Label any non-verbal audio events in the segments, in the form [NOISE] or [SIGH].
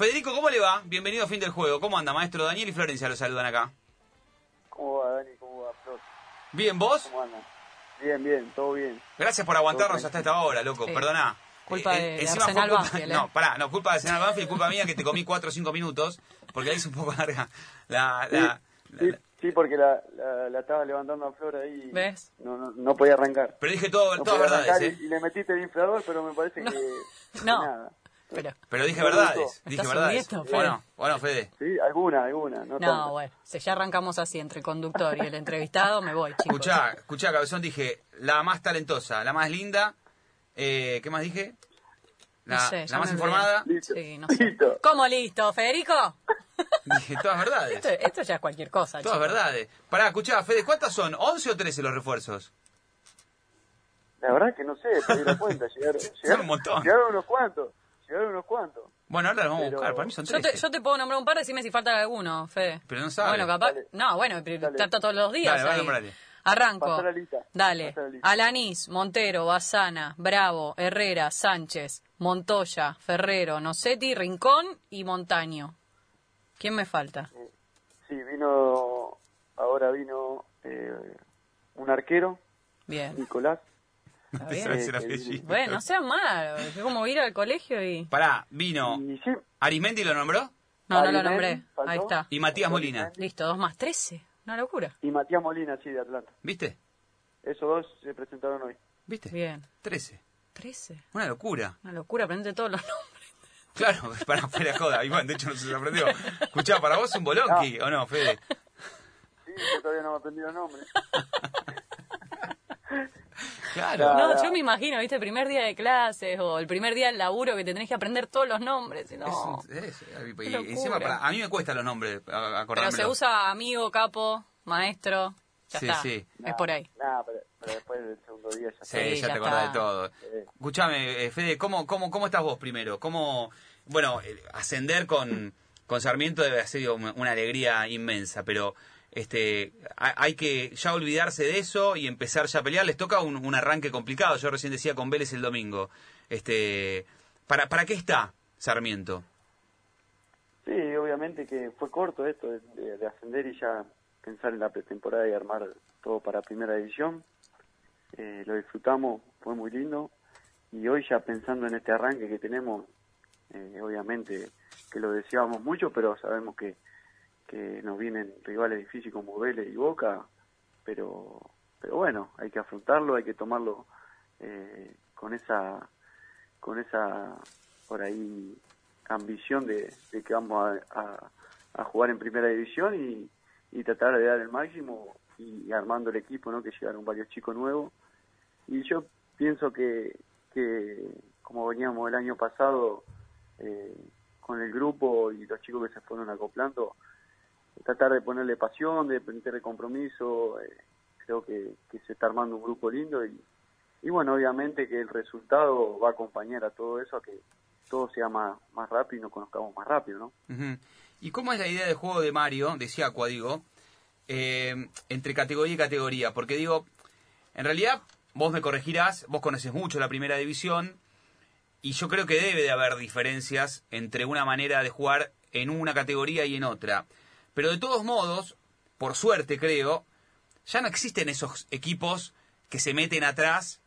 Federico, ¿cómo le va? Bienvenido a Fin del Juego. ¿Cómo anda, maestro? Daniel y Florencia lo saludan acá. ¿Cómo va, Dani? ¿Cómo va, Flor? Bien, ¿vos? ¿Cómo andan? Bien, bien, todo bien. Gracias por aguantarnos hasta esta hora, loco. Sí. Perdona. Culpa Eh, de- encima Arsenal culpa- Banfield, ¿eh? No, pará, no, culpa de Arsenal Banfield, culpa mía que te comí 4 o 5 minutos, porque la hice un poco larga. La, Sí, la- sí, la- sí, porque la, la, la estaba levantando a Flor ahí. y ¿Ves? No, no, no podía arrancar. pero dije todo, No todas verdades, ¿eh? y, y le metiste el inflador, pero me parece que, que No. nada. Pero, Pero dije verdades, dije verdades. Fede. Bueno, bueno, Fede. Sí, alguna, alguna. No, no, bueno, si ya arrancamos así entre el conductor y el entrevistado, me voy, chicos. Escuchá, escuchá, cabezón, dije, la más talentosa, la más linda, eh, ¿qué más dije? La, No sé, la ya más informada, Listo. Sí, no sé. Listo. ¿Cómo listo, Federico? dije todas verdades. Esto, esto ya es cualquier cosa, Todas chicos. verdades. Pará, escuchá, Fede, ¿cuántas son? ¿11 o 13 los refuerzos? La verdad que no sé, perdí la cuenta. [LAUGHS] Llegaron, llegaron, un montón. Llegaron unos cuantos. Llegaron unos cuantos. Bueno, ahora los vamos Pero- a buscar, para mí son Yo 13. te, yo te puedo nombrar un par, decime si falta alguno, Fede. Pero no sabe. Bueno, capaz. Dale. No, bueno, pero trata todos los días. Dale, va, ahí. nombrale. Arranco. La lista. Dale. La lista. Alanís, Montero, Bazana, Bravo, Herrera, Sánchez, Montoya, Ferrero, Nocetti, Rincón y Montaño. ¿Quién me falta? Sí, vino. Ahora vino eh, un arquero, Bien. Nicolás. Está Te sabes el Eh, apellido. Bueno, no sean malos. Es como ir al colegio y. Pará, vino. Y sí, ¿Arismendi lo nombró? No, no lo nombré. faltó. Ahí está. Y Matías Molina. Listo, dos más trece. Una locura. y Matías Molina, sí, de Atlanta. ¿Viste? Esos dos se presentaron hoy. ¿Viste? Bien. 13. Trece. Una locura. Una locura, aprende todos los nombres. Claro, [LAUGHS] para fuera joda. Iván, de hecho no se lo aprendió. Escuchá, para vos es un bolonqui, ¿o no, Fede? Sí, yo todavía no me aprendí los nombres. [LAUGHS] Claro. No, yo me imagino, viste, el primer día de clases o el primer día del laburo que te tenés que aprender todos los nombres. y No. Es es- y- y locura. encima, para- a mí me cuesta los nombres, Pero se usa amigo, capo, maestro. Ya Sí, está. sí. Es por ahí. Pero, pero después del segundo día ya Sí, Sí, ya, ya te acordás de todo. Sí. Escuchame, eh, Fede, ¿cómo, cómo, ¿cómo estás vos primero? ¿Cómo, bueno, eh, ascender con, con Sarmiento debe ser una, una alegría inmensa, pero este hay, que ya olvidarse de eso y empezar ya a pelear. Les toca un, un arranque complicado. Yo recién decía con Vélez el domingo. Este, ¿para, ¿Para qué está Sarmiento? Sí, obviamente que fue corto esto de, de- de ascender y ya pensar en la pretemporada y armar todo para primera división. Eh, lo disfrutamos, fue muy lindo. Y hoy ya pensando en este arranque que tenemos, eh, obviamente que lo deseábamos mucho, pero sabemos que, que nos vienen rivales difíciles como Vélez y Boca, pero, pero bueno, hay que afrontarlo, hay que tomarlo eh, con esa con esa por ahí ambición de, de que vamos a, a- jugar en primera división y, y tratar de dar el máximo y, armando el equipo, ¿no? Que llegaron varios chicos nuevos y yo pienso que, que como veníamos el año pasado eh, con el grupo y los chicos que se fueron acoplando, tratar de ponerle pasión, de meterle compromiso, eh, creo que, se está armando un grupo lindo y, bueno, obviamente que el resultado va a acompañar a todo eso, a que todo sea más, más rápido y nos conozcamos más rápido, ¿no? ¿Y cómo es la idea de juego de Mario, decía Aqua, digo, eh, entre categoría y categoría? Porque digo, en realidad, vos me corregirás, vos conoces mucho la primera división, y yo creo que debe de haber diferencias entre una manera de jugar en una categoría y en otra. Pero de todos modos, por suerte creo, ya no existen esos equipos que se meten atrás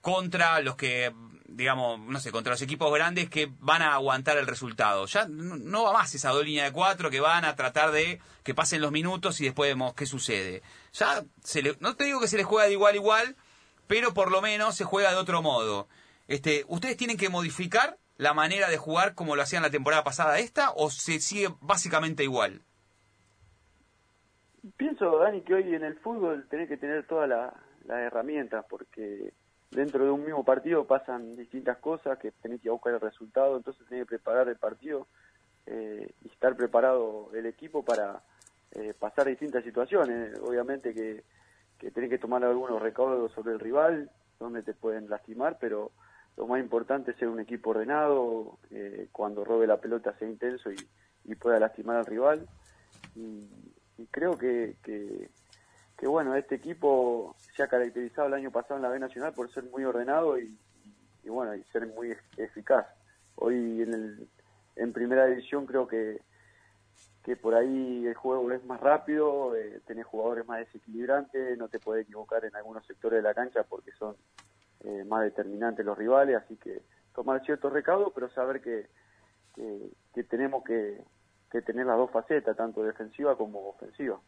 contra los que, digamos, no sé, contra los equipos grandes que van a aguantar el resultado. Ya no, va más esa dos líneas de cuatro que van a tratar de que pasen los minutos y después vemos qué sucede. Ya, se le- no te digo que se les juega de igual a igual, pero por lo menos se juega de otro modo. Este, ¿Ustedes tienen que modificar la manera de jugar como lo hacían la temporada pasada esta o se sigue básicamente igual? Pienso, Dani, que hoy en el fútbol tenés que tener todas la- las herramientas, porque dentro de un mismo partido pasan distintas cosas, que tenés que buscar el resultado, entonces tenés que preparar el partido eh, y estar preparado el equipo para eh, pasar distintas situaciones. Obviamente que, que tenés que tomar algunos recaudos sobre el rival, donde te pueden lastimar, pero lo más importante es ser un equipo ordenado, eh, cuando robe la pelota sea intenso y, y pueda lastimar al rival. Y, y creo que, que, que, bueno, este equipo se ha caracterizado el año pasado en la B Nacional por ser muy ordenado y, y, bueno, y ser muy eficaz. Hoy en el, en primera división creo que, que por ahí el juego es más rápido, eh, tenés jugadores más desequilibrantes, no te puedes equivocar en algunos sectores de la cancha porque son eh, más determinantes los rivales, así que tomar ciertos recaudos, pero saber que, que, tenemos que, que tener las dos facetas, tanto defensiva como ofensiva.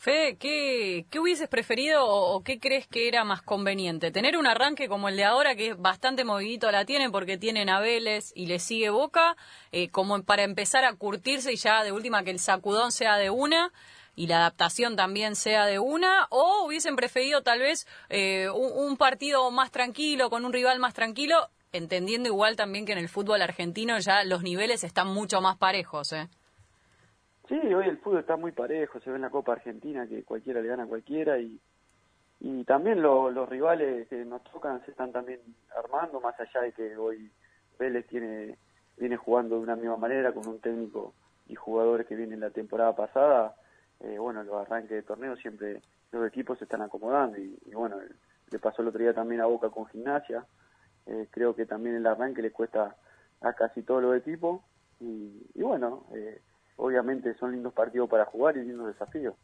Fede, ¿qué, ¿qué, hubieses preferido o, qué crees que era más conveniente? ¿Tener un arranque como el de ahora, que es bastante movidito la tiene porque tienen a Vélez y le sigue Boca, eh, como para empezar a curtirse y ya de última que el sacudón sea de una y la adaptación también sea de una? ¿O hubiesen preferido tal vez eh, un, partido más tranquilo, con un rival más tranquilo, entendiendo igual también que en el fútbol argentino ya los niveles están mucho más parejos? ¿eh? Sí, hoy el fútbol está muy parejo, se ve en la Copa Argentina que cualquiera le gana a cualquiera y, y también los rivales que nos tocan se están también armando, más allá de que hoy Vélez tiene viene jugando de una misma manera con un técnico y jugadores que vienen la temporada pasada, eh, bueno, los arranques de torneo siempre los equipos se están acomodando y, bueno, le pasó el otro día también a Boca con gimnasia, eh, creo que también el arranque le cuesta a casi todos los equipos y, y bueno, eh, obviamente son lindos partidos para jugar y lindos desafíos.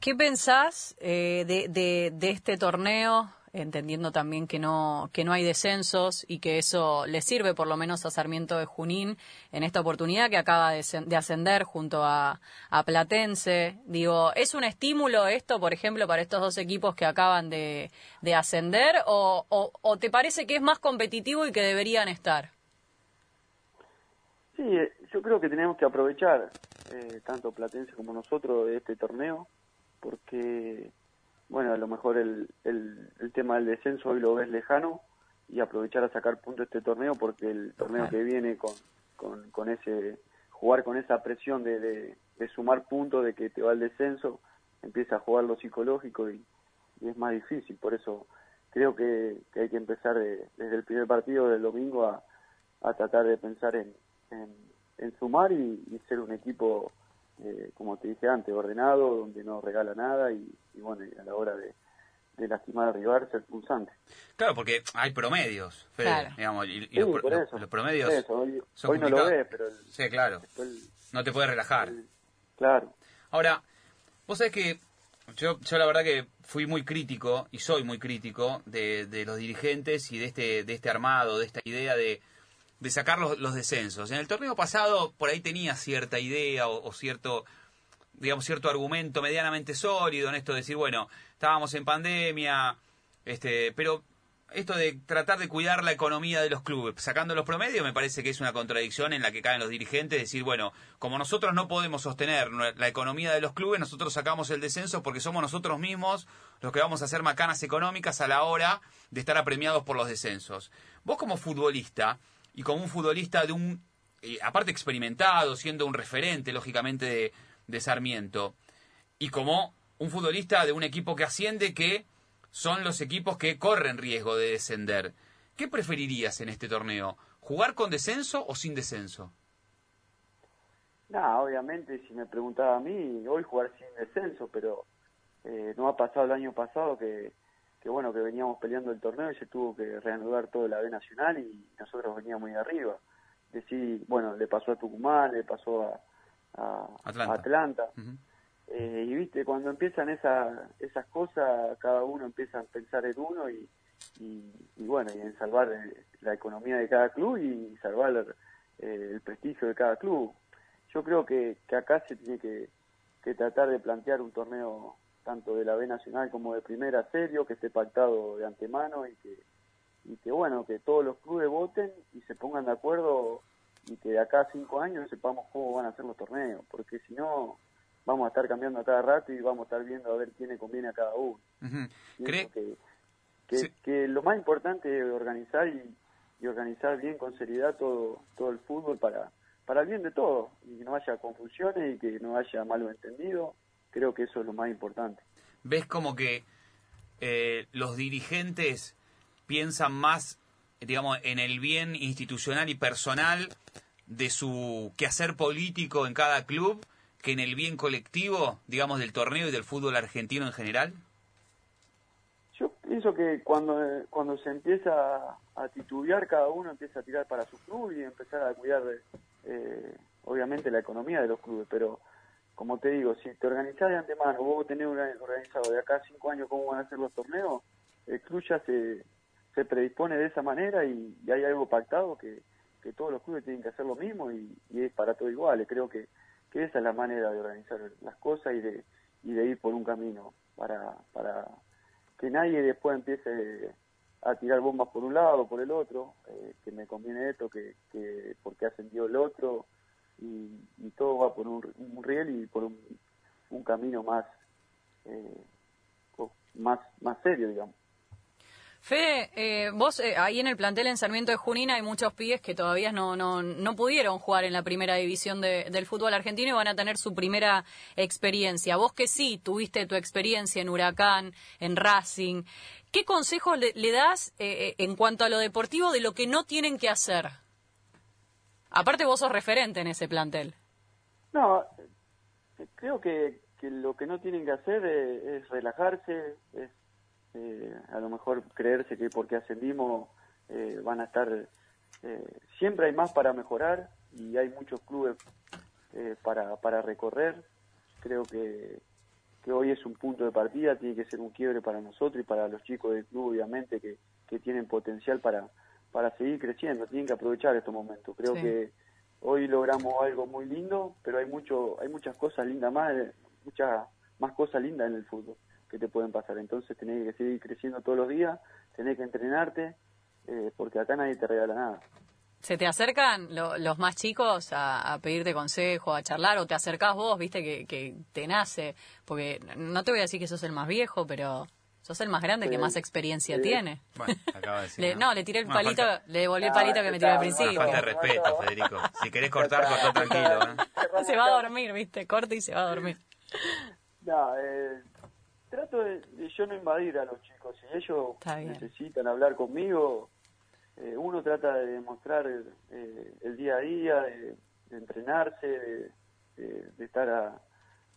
¿Qué pensás eh, de, de, de, este torneo, entendiendo también que no, que no hay descensos y que eso le sirve por lo menos a Sarmiento de Junín en esta oportunidad que acaba de, de ascender junto a, a, Platense? Digo, ¿es un estímulo esto, por ejemplo, para estos dos equipos que acaban de, de ascender o, o, o te parece que es más competitivo y que deberían estar? Sí, eh, yo creo que tenemos que aprovechar, eh, tanto Platense como nosotros, de este torneo, porque, bueno, a lo mejor el, el, tema del descenso hoy lo ves lejano y aprovechar a sacar puntos este torneo porque el torneo que viene con, con, con, ese, jugar con esa presión de, de, sumar puntos, de que te va el descenso, empieza a jugar lo psicológico y, es más difícil, por eso creo que, que hay que empezar desde el primer partido del domingo a, a tratar de pensar en, en, sumar y, ser un equipo, eh, como te dije antes, ordenado, donde no regala nada y, bueno, a la hora de, lastimar al rival ser pulsante. Claro, porque hay promedios, digamos, y, los, promedios hoy, no lo ves, pero... sí, claro, no te puedes relajar. claro. Ahora, vos sabés que yo, yo la verdad que fui muy crítico y soy muy crítico de, de los dirigentes y de este, de este armado, de esta idea de de sacar los, descensos. En el torneo pasado por ahí tenía cierta idea o, cierto digamos cierto argumento medianamente sólido en esto de decir, bueno, estábamos en pandemia, este, pero esto de tratar de cuidar la economía de los clubes, sacando los promedios, me parece que es una contradicción en la que caen los dirigentes, decir, bueno, como nosotros no podemos sostener la economía de los clubes, nosotros sacamos el descenso porque somos nosotros mismos los que vamos a hacer macanas económicas a la hora de estar apremiados por los descensos. Vos como futbolista, y como un futbolista de un, eh, aparte experimentado, siendo un referente, lógicamente, de, de Sarmiento, y como un futbolista de un equipo que asciende, que son los equipos que corren riesgo de descender. ¿Qué preferirías en este torneo? ¿Jugar con descenso o sin descenso? No, obviamente, si me preguntaba a mí, hoy jugar sin descenso, pero eh, no ha pasado el año pasado que que bueno, que veníamos peleando el torneo y se tuvo que reanudar todo la B Nacional y nosotros veníamos muy arriba. Decir, bueno, le pasó a Tucumán, le pasó a, Atlanta. eh, y viste, cuando empiezan esa, esas cosas, cada uno empieza a pensar en uno y, y, bueno, y en salvar eh, la economía de cada club y salvar eh, el prestigio de cada club. Yo creo que, que acá se tiene que, que tratar de plantear un torneo tanto de la B Nacional como de Primera serio, que esté pactado de antemano y que, y que bueno, que todos los clubes voten y se pongan de acuerdo y que de acá a cinco años sepamos cómo van a ser los torneos, porque si no vamos a estar cambiando a cada rato y vamos a estar viendo a ver quién le conviene a cada uno. que, que, lo más importante es organizar y, y, organizar bien con seriedad todo, todo el fútbol para, para el bien de todos y que no haya confusiones y que no haya malos entendidos Creo que eso es lo más importante. ¿Ves como que eh, los dirigentes piensan más, digamos, en el bien institucional y personal de su quehacer político en cada club que en el bien colectivo, digamos, del torneo y del fútbol argentino en general? Yo, Pienso que cuando, cuando se empieza a titubear, cada uno empieza a tirar para su club y empezar a cuidar, eh, obviamente, la economía de los clubes. Pero, como te digo, si te organizás de antemano, vos tenés organizado de acá cinco años cómo van a ser los torneos, el club ya se, se predispone de esa manera y, hay algo pactado que, que, todos los clubes tienen que hacer lo mismo y, es para todo igual. Creo que, que esa es la manera de organizar las cosas y de, y de ir por un camino para, para que nadie después empiece a tirar bombas por un lado o por el otro, eh, que me conviene esto, que, que porque ascendió el otro, y, todo va por un, riel y por un, un camino más, eh, más, más serio, digamos. Fede, eh, vos eh, ahí en el plantel en Sarmiento de Junín hay muchos pibes que todavía no, no, no pudieron jugar en la primera división del fútbol argentino y van a tener su primera experiencia. Vos que sí tuviste tu experiencia en Huracán, en Racing, ¿qué consejos le, das eh, en cuanto a lo deportivo de lo que no tienen que hacer? Aparte vos sos referente en ese plantel. No, creo que, que lo que no tienen que hacer es, relajarse, es eh, a lo mejor creerse que porque ascendimos eh, van a estar, eh, siempre hay más para mejorar y hay muchos clubes para, para recorrer. Creo que, que hoy es un punto de partida, tiene que ser un quiebre para nosotros y para los chicos del club, obviamente, que, que tienen potencial para, para seguir creciendo, tienen que aprovechar estos momentos. Creo que hoy logramos algo muy lindo, pero hay mucho, hay muchas cosas lindas más, muchas más cosas lindas en el fútbol que te pueden pasar. Entonces tenés que seguir creciendo todos los días, tenés que entrenarte, eh, porque acá nadie te regala nada. ¿Se te acercan los más chicos a, pedirte consejo, a charlar, o te acercás vos, viste, que, te nace? Porque no te voy a decir que sos el más viejo, pero sos el más grande que más experiencia tiene. Bueno, [LAUGHS] acaba de decir. Le, ¿no? le tiré el palito, le devolví el palito que me tiró al principio. Falta de respeto, Federico. Si querés cortar, cortá tranquilo. ¿eh? Se va a dormir, viste, corta y se va a dormir. No, eh, trato de, yo no invadir a los chicos. Si ellos necesitan hablar conmigo, eh, uno trata de demostrar eh, el día a día, de, entrenarse, de, estar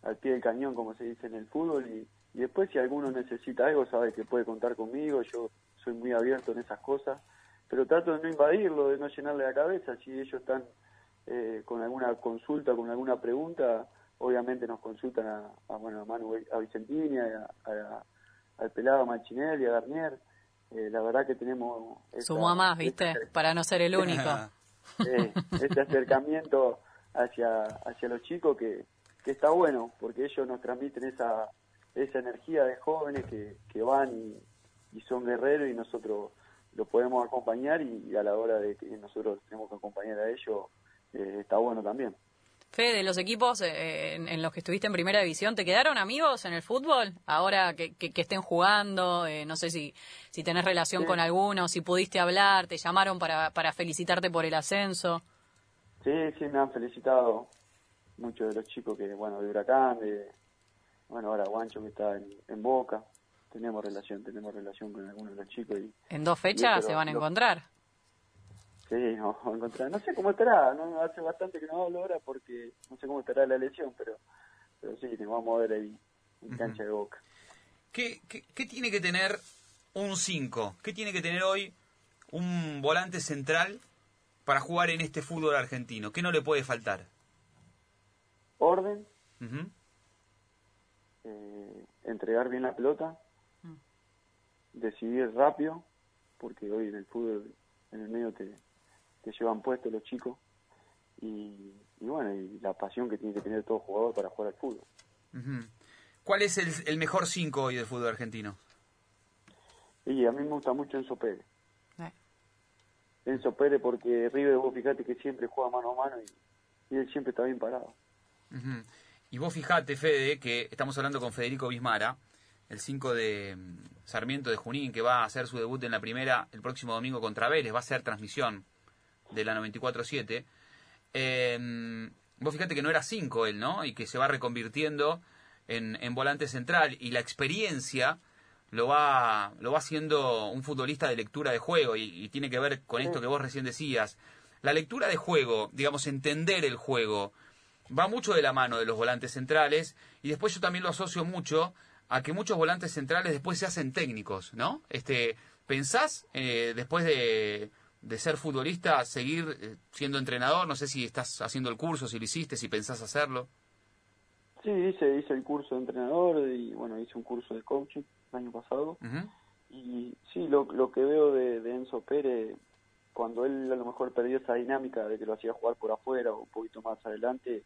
al pie del cañón, como se dice en el fútbol. Y, después, si alguno necesita algo, sabe que puede contar conmigo. Yo soy muy abierto en esas cosas. Pero trato de no invadirlo, de no llenarle la cabeza. Si ellos están eh, con alguna consulta, con alguna pregunta, obviamente nos consultan a, bueno a Manu a Vicentini a, al pelado Machinelli a Garnier eh, la verdad que tenemos sumó más viste para no ser el único [LAUGHS] eh, este acercamiento hacia hacia los chicos que, que está bueno porque ellos nos transmiten esa esa energía de jóvenes que, que van y, son guerreros y nosotros los podemos acompañar y, a la hora de que nosotros tenemos que acompañar a ellos eh, está bueno también Fede, de los equipos eh, en, los que estuviste en primera división, ¿te quedaron amigos en el fútbol? Ahora que, que, estén jugando, eh, no sé si, si tenés relación con alguno, si pudiste hablar, te llamaron para, para felicitarte por el ascenso. Sí, sí, me han felicitado muchos de los chicos que, bueno, de Huracán, de, bueno, ahora Guancho que está en, Boca, tenemos relación, tenemos relación con algunos de los chicos. Y, ¿En dos fechas se van a encontrar? Sí, no, no sé cómo estará, no hace bastante que no hablo ahora porque no sé cómo estará la lesión, pero, pero sí, nos vamos a ver ahí en cancha de boca. ¿Qué, qué, tiene que tener un 5? ¿Qué tiene que tener hoy un volante central para jugar en este fútbol argentino? ¿Qué no le puede faltar? Orden, eh, entregar bien la pelota, mm. decidir rápido, porque hoy en el fútbol en el medio te, llevan puesto los chicos y, bueno, y la pasión que tiene que tener todo jugador para jugar al fútbol. ¿Cuál es el, mejor 5 hoy del fútbol argentino? Y a mí me gusta mucho Enzo Pérez. Eh. Enzo Pérez porque River, vos fíjate que siempre juega mano a mano y, él siempre está bien parado. Y vos fijate, Fede, que estamos hablando con Federico Bismara, el 5 de mm, Sarmiento de Junín, que va a hacer su debut en la primera el próximo domingo contra Vélez, va a ser transmisión de la 94.7, eh, vos fíjate que no era 5 él, ¿no? Y que se va reconvirtiendo en, en, volante central. Y la experiencia lo va, lo va haciendo un futbolista de lectura de juego. Y, tiene que ver con esto que vos recién decías. La lectura de juego, digamos, entender el juego, va mucho de la mano de los volantes centrales y después yo también lo asocio mucho a que muchos volantes centrales después se hacen técnicos, ¿no? Este, ¿Pensás, eh, después de, de, ser futbolista, seguir eh, siendo entrenador? No sé si estás haciendo el curso, si lo hiciste, si pensás hacerlo. Sí, hice, hice el curso de entrenador y bueno, hice un curso de coaching el año pasado. Y sí, lo, lo que veo de, de, Enzo Pérez, cuando él a lo mejor perdió esa dinámica de que lo hacía jugar por afuera o un poquito más adelante,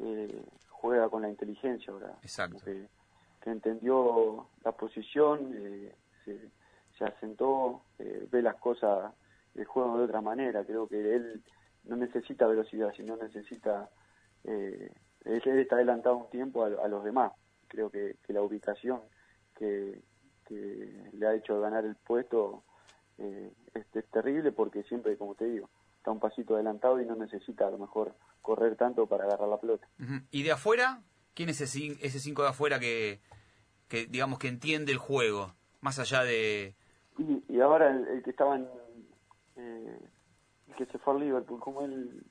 eh, juega con la inteligencia ahora. Exacto. Que, que, entendió la posición, eh, se, se, asentó, eh, ve las cosas, el juego de otra manera. Creo que él no necesita velocidad, sino necesita... Eh, él está adelantado un tiempo a, a los demás. Creo que, que la ubicación que, que, le ha hecho ganar el puesto eh, es, es, terrible porque siempre, como te digo, está un pasito adelantado y no necesita a lo mejor correr tanto para agarrar la pelota. Uh -huh. ¿Y de afuera? ¿Quién es ese, ese cinco de afuera que, que, digamos, que entiende el juego? Más allá de... Y, y ahora el, el, que estaba en... Eh, el que se fue al Liverpool, como el,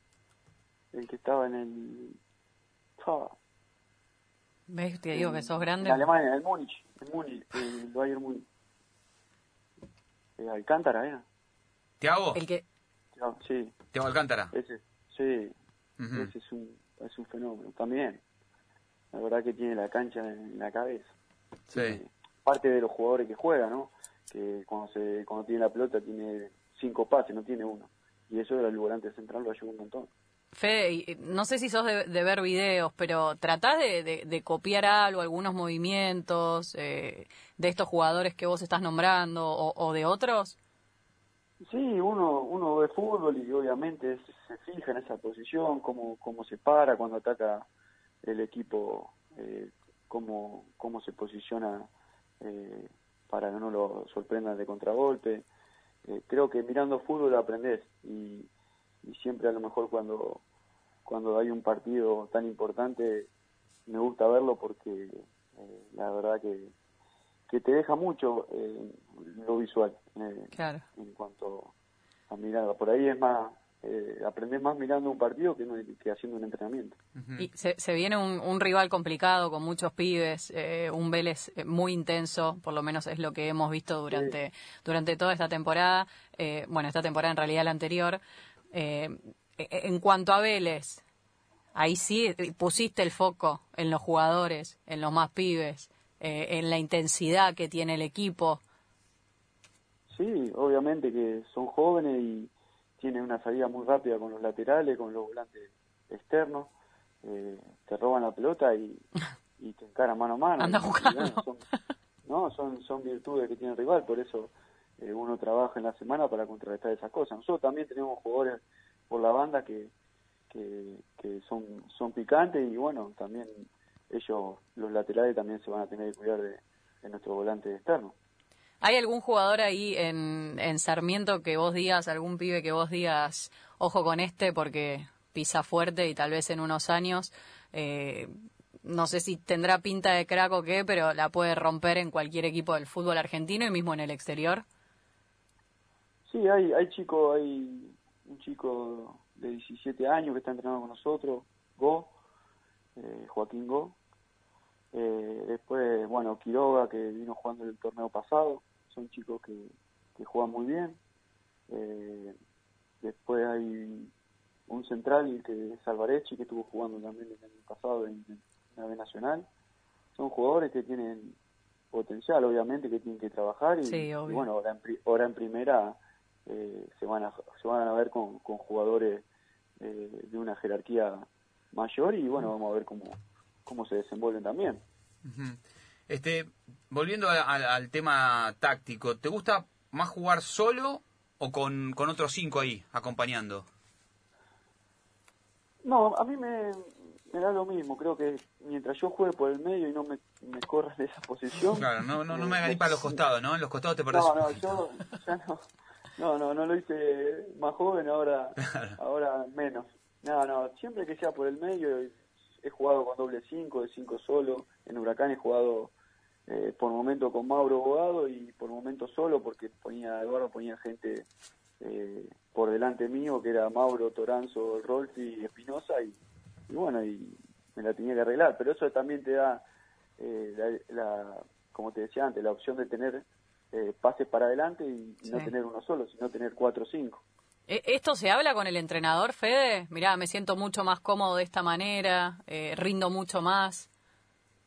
el que estaba en el... Oh, ¿Ves? Te digo que sos grande. En Alemania, el Múnich, el Múnich, el Bayern Múnich. Eh, Alcántara, ¿eh? ¿Tiago? El que... Sí. ¿Tiago Alcántara? Ese, sí. Uh -huh. Ese es un, es un fenómeno. También. La verdad que tiene la cancha en la cabeza. Sí. Eh, parte de los jugadores que juegan, ¿no? Que cuando se cuando tiene la pelota tiene cinco pases, no tiene uno. Y eso el volante central lo ayuda un montón. Fede, no sé si sos de, de ver videos, pero ¿tratás de, de, de, copiar algo, algunos movimientos eh, de estos jugadores que vos estás nombrando o, o, de otros? Sí, uno, uno ve fútbol y obviamente se, se fija en esa posición, cómo, cómo se para cuando ataca el equipo, eh, cómo, cómo se posiciona eh, para que no lo sorprendan de contragolpe. Eh, creo que mirando fútbol aprendés y y siempre a lo mejor cuando cuando hay un partido tan importante me gusta verlo porque eh, la verdad que que te deja mucho eh, lo visual eh, claro. en cuanto a mirada por ahí es más eh, aprendes más mirando un partido que, que haciendo un entrenamiento. Uh -huh. Y se, se viene un, un, rival complicado con muchos pibes, eh, un Vélez muy intenso, por lo menos es lo que hemos visto durante, sí. durante toda esta temporada, eh, bueno, esta temporada en realidad la anterior. Eh, en cuanto a Vélez, ahí sí pusiste el foco en los jugadores, en los más pibes, eh, en la intensidad que tiene el equipo. Sí, obviamente que son jóvenes y tienen una salida muy rápida con los laterales, con los volantes externos, eh, te roban la pelota y, [LAUGHS] y te encaran mano a mano. Anda jugando. Son, no, son, son virtudes que tiene el rival, por eso eh, uno trabaja en la semana para contrarrestar esas cosas. Nosotros también tenemos jugadores por la banda que, que, que son, son picantes y bueno, también ellos, los laterales, también se van a tener que cuidar de, de nuestro volante externo. ¿Hay algún jugador ahí en, en Sarmiento que vos digas, algún pibe que vos digas, ojo con este porque pisa fuerte y tal vez en unos años, eh, no sé si tendrá pinta de crack o qué, pero la puede romper en cualquier equipo del fútbol argentino y mismo en el exterior? Sí, hay, hay chicos, hay un chico de 17 años que está entrenando con nosotros, Go, eh, Joaquín Go. Eh, después, bueno, Quiroga, que vino jugando el torneo pasado, son chicos que, que juegan muy bien. Eh, después hay un central que es Alvarechi, que estuvo jugando también el año pasado en, en la B Nacional. Son jugadores que tienen potencial, obviamente, que tienen que trabajar. Y, sí, y bueno, ahora en, ahora en primera eh, se van a se van a ver con, con jugadores eh, de una jerarquía mayor y bueno vamos a ver cómo cómo se desenvuelven también. Uh -huh. este volviendo a, a, al tema táctico te gusta más jugar solo o con, con otros cinco ahí acompañando no a mí me, me da lo mismo creo que mientras yo juegue por el medio y no me, me corra de esa posición claro no no, no me hagas ni para los costados no en los costados te parece no no yo ya no no, no, no lo hice más joven, ahora [LAUGHS] ahora menos. No, no, siempre que sea por el medio, he jugado con doble 5, de 5 solo. En Huracán he jugado eh, por momento con Mauro Bogado y por momento solo porque ponía Eduardo ponía gente eh, por delante mío que era Mauro, Toranzo, Rolfi y Espinosa y, y, bueno, y me la tenía que arreglar. Pero eso también te da eh, la, la- como te decía antes, la opción de tener eh, pases para adelante y, no tener uno solo, sino tener cuatro o cinco. E- ¿Esto se habla con el entrenador, Fede? Mirá, me siento mucho más cómodo de esta manera, eh, rindo mucho más.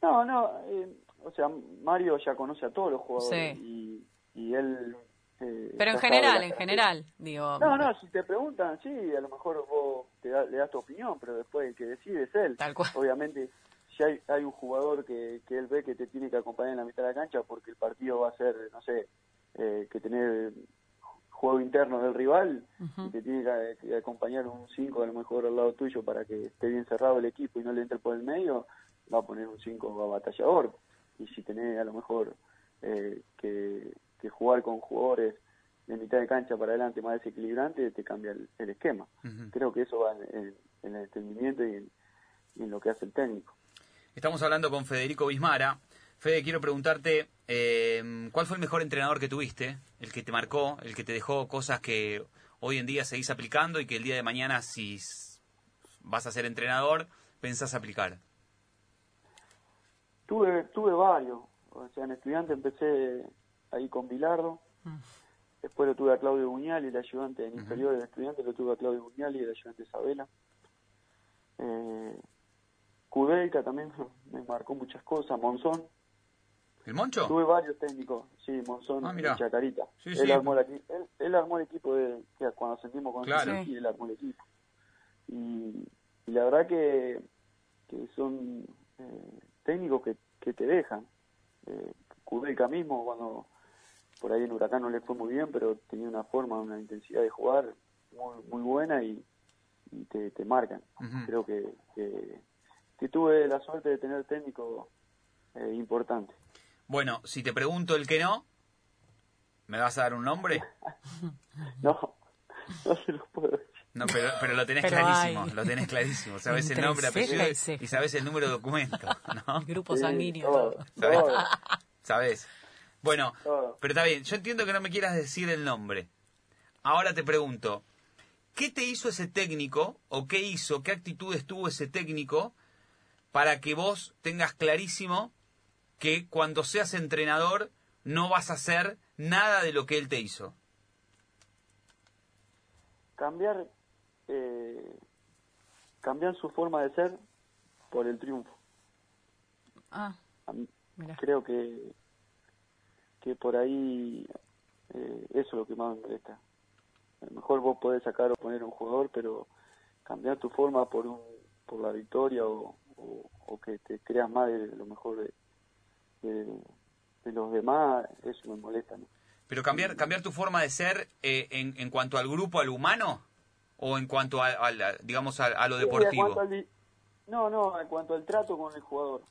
No, no, eh, o sea, Mario ya conoce a todos los jugadores Sí. y, y él... eh, Pero en general, en general, digo. No, no, si te preguntan, sí, a lo mejor vos te da- le das tu opinión, pero después el que decide es él. Tal cual. Obviamente, si hay, hay un jugador que, que él ve que te tiene que acompañar en la mitad de la cancha porque el partido va a ser, no sé, eh, que tener juego interno del rival y te tiene que, que acompañar un 5 a lo mejor al lado tuyo para que esté bien cerrado el equipo y no le entre por el medio, va a poner un 5 batallador. Y si tenés a lo mejor eh, que, que jugar con jugadores de mitad de cancha para adelante más desequilibrante, te cambia el, el esquema. Creo que eso va en, en- en el entendimiento y en, y en lo que hace el técnico. Estamos hablando con Federico Bismara. Fede, quiero preguntarte, eh, ¿cuál fue el mejor entrenador que tuviste? El que te marcó, el que te dejó cosas que hoy en día seguís aplicando y que el día de mañana, si vas a ser entrenador, pensás aplicar. Tuve, tuve varios, o sea, en estudiante empecé ahí con Bilardo, Mm. después lo tuve a Claudio Buñal y el ayudante en inferior del estudiante lo tuve a Claudio Buñal y el ayudante Isabela. Eh, Kudelka también [LAUGHS] me marcó muchas cosas, Monzón, ¿El Moncho? tuve varios técnicos, sí, Monzón Ah, y Chacarita. Sí, él, sí. Armó la- él, él armó el equipo de, que cuando ascendimos con Claro. Suzuki, él armó el equipo. Y, y la verdad que, que son eh, técnicos que, que te dejan. Eh, Kudelka mismo, cuando por ahí en Huracán no le fue muy bien, pero tenía una forma, una intensidad de jugar muy, muy buena y, y te, te marcan. Creo que, que, que tuve la suerte de tener técnicos eh, importantes. Bueno, si te pregunto el que no, ¿me vas a dar un nombre? [LAUGHS] No, no se los puedo decir. No, pero, pero lo tenés Pero clarísimo, hay. lo tenés clarísimo. Sabes el nombre, apellido y y sabes el número de documento, ¿no? El [LAUGHS] grupo Sí, sanguíneo. todo, todo. ¿Sabes? todo. ¿Sabes? Bueno, Todo. pero está bien. Yo entiendo que no me quieras decir el nombre. Ahora te pregunto, ¿qué te hizo ese técnico o qué hizo, qué actitudes tuvo ese técnico para que vos tengas clarísimo que cuando seas entrenador no vas a hacer nada de lo que él te hizo? Cambiar, eh, cambiar su forma de ser por el triunfo. Ah, A mira. creo que, que por ahí eh, eso es lo que más me molesta. A lo mejor vos podés sacar o poner un jugador, pero cambiar tu forma por un por la victoria o, o, o que te creas más de lo mejor de, de, de los demás, eso me molesta. ¿no? Pero cambiar, cambiar tu forma de ser eh, en, en cuanto al grupo, al humano, o en cuanto a, a digamos, a, a lo Sí, en deportivo. al no, no, en cuanto al trato con el jugador.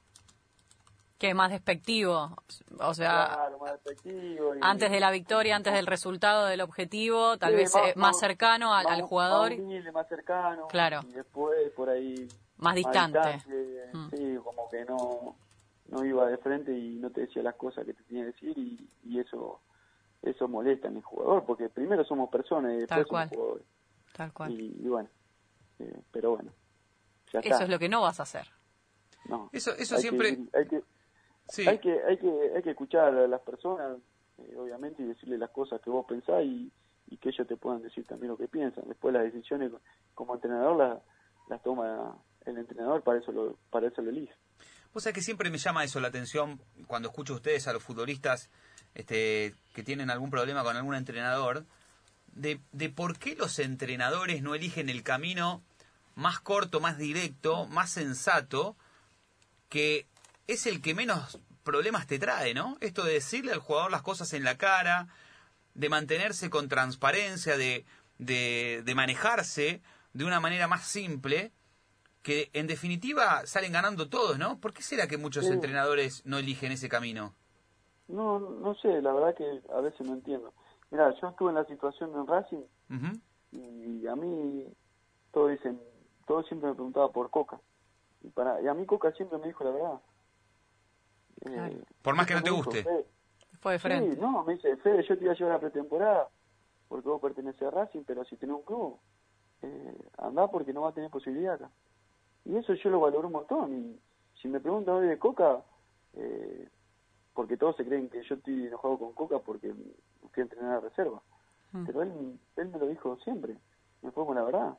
Que es más despectivo. O sea, Claro, más despectivo y- antes de la victoria, antes del resultado del objetivo, tal Sí, vez eh, más cercano al, más- al jugador. Más humilde, más cercano. Claro. Y después por ahí. Más distante. distante, Mm. Sí, como que no, no iba de frente y no te decía las cosas que te tenía que decir y, y eso eso molesta en el jugador porque primero somos personas y Tal después cual. somos jugadores. Tal cual. Y, y bueno, eh, pero bueno. Ya Eso está. es lo que no vas a hacer. No. Eso, eso Hay siempre... que- hay que Sí. hay que hay que hay que escuchar a las personas eh, obviamente y decirle las cosas que vos pensás y, y que ellos te puedan decir también lo que piensan después las decisiones como entrenador las, las toma el entrenador para eso lo para eso lo elige Vos sabés que siempre me llama eso la atención cuando escucho a ustedes, a los futbolistas este, que tienen algún problema con algún entrenador, de, de por qué los entrenadores no eligen el camino más corto, más directo, más sensato, que es el que menos problemas te trae, ¿no? Esto de decirle al jugador las cosas en la cara, de mantenerse con transparencia, de, de, de manejarse de una manera más simple, que en definitiva salen ganando todos, ¿no? ¿Por qué será que muchos Sí. entrenadores no eligen ese camino? no no sé la verdad que a veces no entiendo mira yo estuve en la situación en Racing y a mí todos dicen todos siempre me preguntaba por Coca y para y a mí Coca siempre me dijo la verdad Eh. Por más que no te dijo, guste. "Fede, Fue de frente. Sí, no, me dice, Fede, yo te iba a llevar a pretemporada porque vos pertenecés a Racing, pero si tenés un club, eh, andá porque no vas a tener posibilidad acá. Y eso yo lo valoro un montón. Y si me preguntan hoy de Coca, eh, porque todos se creen que yo estoy enojado con Coca porque fui a entrenar a reserva. Mm. Pero él, él me lo dijo siempre, me con la verdad.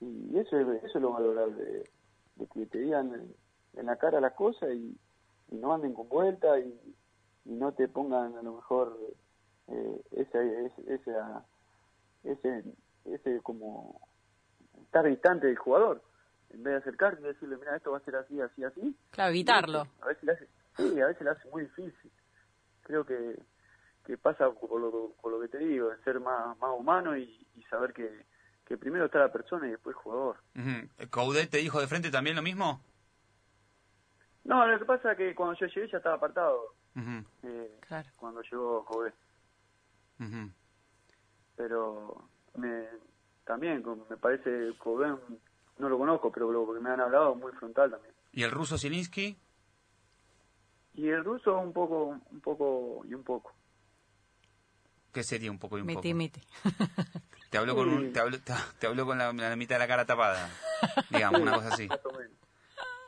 Y eso es, eso es lo valorable, de, de que te digan en, en la cara las cosas y, y no anden con vuelta y, y no te pongan a lo mejor eh, ese, ese, esa- ese, ese como estar distante del jugador. En vez de acercarte y decirle, mira, esto va a ser así, así, así. Claro, evitarlo. A veces le hace, sí, a veces le hace muy difícil. Creo que, que pasa por lo, por lo que te digo, de ser más, más humano y, y saber que, que primero está la persona y después el jugador. Ujú. ¿Coudet te dijo de frente también lo mismo? No, lo que pasa es que cuando yo llegué ya estaba apartado, eh, Claro. cuando llegó Kobe. ujú. Pero me, también me parece Kobe, no lo conozco, pero lo que me han hablado muy frontal también. ¿Y el ruso Zielinski? Y el ruso un poco, un poco y un poco. ¿Qué sería un poco y un Miti, poco? miti. [LAUGHS] Te habló con, un- te habló, te, te habló con la, la mitad de la cara tapada, [LAUGHS] digamos, una cosa así. Más o menos.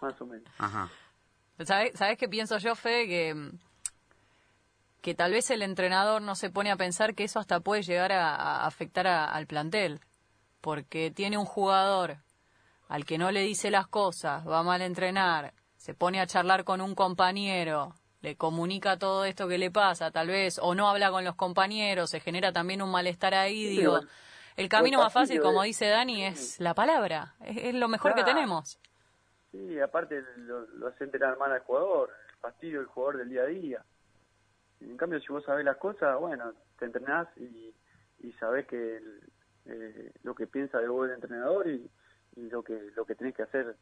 Más o menos. Ajá. ¿Sabes, ¿Sabes qué pienso yo, Fede? Que, que tal vez el entrenador no se pone a pensar que eso hasta puede llegar a, a afectar a- al plantel. Porque tiene un jugador al que no le dice las cosas, va mal a entrenar, se pone a charlar con un compañero, le comunica todo esto que le pasa, tal vez, o no habla con los compañeros, se genera también un malestar ahí, Sí, digo. El camino más fácil, como de- dice Dani, es la palabra. Es, es lo mejor que tenemos. Sí, aparte lo, lo hace entrenar mal al jugador, el fastidio del jugador del día a día. En cambio, si vos sabés las cosas, bueno, te entrenás y, y sabés que el- eh, lo que piensa de vos el entrenador y, y lo que lo que tenés que hacer